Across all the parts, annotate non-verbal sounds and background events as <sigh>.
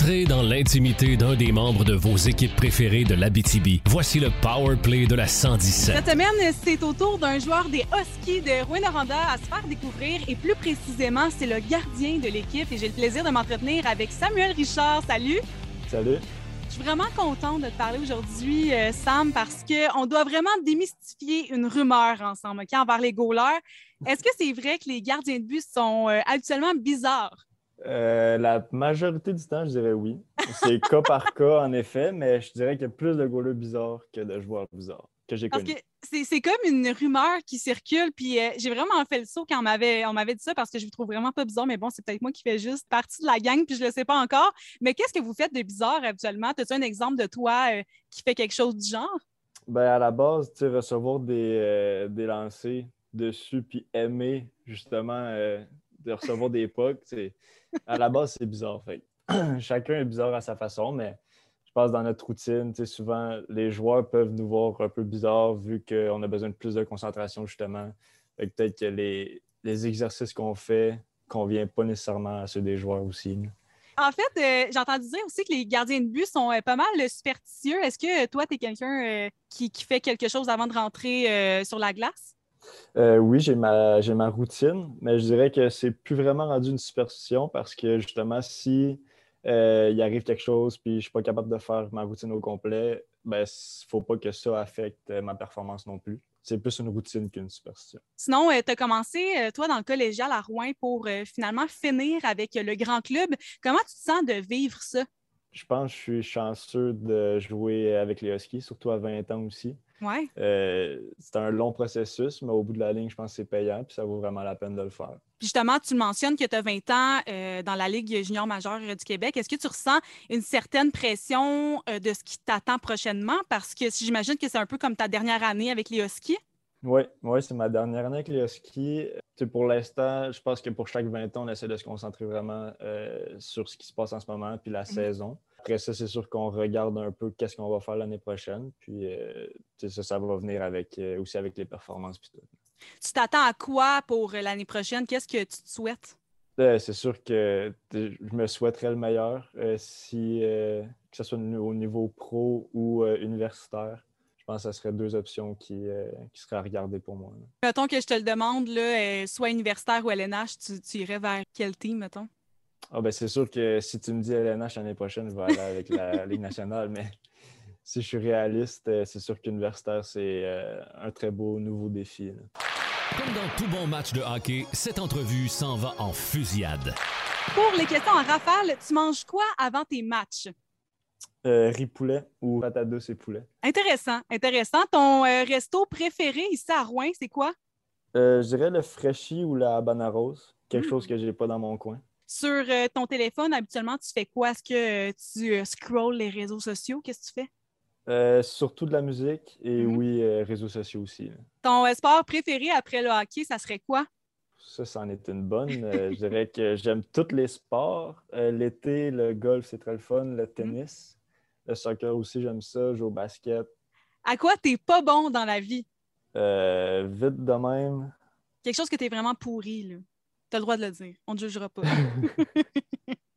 Entrez dans l'intimité d'un des membres de vos équipes préférées de l'Abitibi. Voici le Power Play de la 117. Cette semaine, c'est au tour d'un joueur des Huskies de Rouen-Noranda à se faire découvrir et plus précisément, c'est le gardien de l'équipe et j'ai le plaisir de m'entretenir avec Samuel Richard. Salut! Salut! Je suis vraiment contente de te parler aujourd'hui, euh, Sam, parce qu'on doit vraiment démystifier une rumeur ensemble, OK, envers les goalers. Est-ce que c'est vrai que les gardiens de but sont euh, habituellement bizarres? Euh, la majorité du temps, je dirais oui. C'est <laughs> cas par cas, en effet, mais je dirais qu'il y a plus de goalers bizarres que de joueurs bizarres que j'ai connus. c'est comme une rumeur qui circule, puis euh, j'ai vraiment fait le saut quand on m'avait dit ça parce que je vous trouve vraiment pas bizarre, mais bon, c'est peut-être moi qui fais juste partie de la gang, puis je le sais pas encore. Mais qu'est-ce que vous faites de bizarre habituellement? As-tu un exemple de toi euh, qui fait quelque chose du genre? Ben, à la base, tu sais, recevoir des, des lancers dessus puis aimer justement de recevoir des pucks, à la base, c'est bizarre. Fait. <clears throat> Chacun est bizarre à sa façon, mais je pense dans notre routine, souvent, les joueurs peuvent nous voir un peu bizarre vu qu'on a besoin de plus de concentration, justement. Peut-être que les, les exercices qu'on fait ne conviennent pas nécessairement à ceux des joueurs aussi. En fait, euh, j'ai entendu dire aussi que les gardiens de but sont euh, pas mal euh, superstitieux. Est-ce que toi, tu es quelqu'un euh, qui, qui fait quelque chose avant de rentrer sur la glace? Euh, oui, j'ai ma, j'ai ma routine, mais je dirais que c'est plus vraiment rendu une superstition parce que justement, si euh, il arrive quelque chose puis je suis pas capable de faire ma routine au complet, ben, s- faut pas que ça affecte euh, ma performance non plus. C'est plus une routine qu'une superstition. Sinon, tu as commencé, toi, dans le collégial à Rouen pour finalement finir avec le grand club. Comment tu te sens de vivre ça? Je pense que je suis chanceux de jouer avec les Huskies, surtout à 20 ans aussi. Ouais. Euh, c'est un long processus, mais au bout de la ligne, je pense que c'est payant puis ça vaut vraiment la peine de le faire. Justement, tu mentionnes que tu as 20 ans euh, dans la Ligue junior majeure du Québec. Est-ce que tu ressens une certaine pression euh, de ce qui t'attend prochainement? Parce que si j'imagine que c'est un peu comme ta dernière année avec les Huskies. Oui, ouais, c'est ma dernière année avec les Huskies. Pour l'instant, je pense que pour chaque 20 ans, on essaie de se concentrer vraiment euh, sur ce qui se passe en ce moment puis la saison. Après ça, c'est sûr qu'on regarde un peu qu'est-ce qu'on va faire l'année prochaine. Puis euh, ça, ça va venir avec, euh, aussi avec les performances. puis tout. Tu t'attends à quoi pour euh, l'année prochaine? Qu'est-ce que tu te souhaites? Euh, c'est sûr que je me souhaiterais le meilleur, si, que ce soit au niveau pro ou universitaire. Je pense que ce serait deux options qui, euh, qui seraient à regarder pour moi. là. Mettons que je te le demande, là, soit universitaire ou LNH, tu, tu irais vers quel team, mettons? Ah ben c'est sûr que si tu me dis LNH l'année prochaine, je vais aller avec la <laughs> Ligue nationale, mais si je suis réaliste, euh, c'est sûr qu'universitaire, c'est euh, un très beau nouveau défi. là. Comme dans tout bon match de hockey, cette entrevue s'en va en fusillade. Pour les questions en rafale, tu manges quoi avant tes matchs? Euh, riz poulet ou patate douce et poulet. Intéressant, intéressant. Ton euh, resto préféré ici à Rouen, c'est quoi? Euh, je dirais le Freshie ou la Habana Rose, quelque Mm. chose que j'ai pas dans mon coin. Sur euh, ton téléphone, habituellement, tu fais quoi? Est-ce que euh, tu euh, scrolls les réseaux sociaux? Qu'est-ce que tu fais? Euh, surtout de la musique et Mhm. oui, euh, réseaux sociaux aussi. là. Ton euh, sport préféré après le hockey, ça serait quoi? Ça, c'en est une bonne. Je dirais que j'aime tous les sports. L'été, le golf, c'est très le fun. Le tennis. Le soccer aussi, j'aime ça. Jouer au basket. À quoi t'es pas bon dans la vie? Euh, vite de même. Quelque chose que t'es vraiment pourri, là. T'as le droit de le dire. On ne jugera pas. <laughs>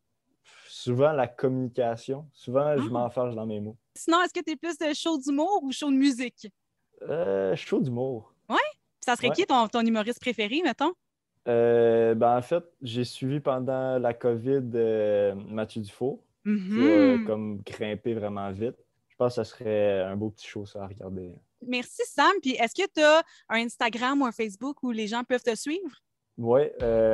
Souvent, la communication. Souvent, je Ah. m'enfarge dans mes mots. Sinon, est-ce que t'es plus de show d'humour ou show de musique? Euh, chaud d'humour. Ça serait Ouais. qui ton, ton humoriste préféré, mettons? Euh, ben, en fait, j'ai suivi pendant la COVID euh, Mathieu Dufault. Qui a comme grimpé vraiment vite. Je pense que ce serait un beau petit show, ça, à regarder. Merci, Sam. Puis est-ce que tu as un Instagram ou un Facebook où les gens peuvent te suivre? Oui,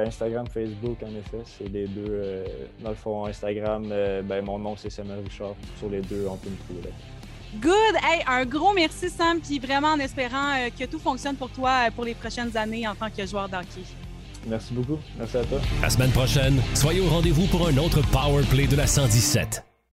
Instagram, Facebook, en effet, c'est les deux. euh, dans le fond, Instagram, euh, ben, mon nom, c'est Samuel Richard. Sur les deux, on peut me trouver là. Good! Hey, un gros merci, Sam. Puis vraiment en espérant euh, que tout fonctionne pour toi euh, pour les prochaines années en tant que joueur d'hockey. Merci beaucoup. Merci à toi. La semaine prochaine, soyez au rendez-vous pour un autre Power Play de la 117.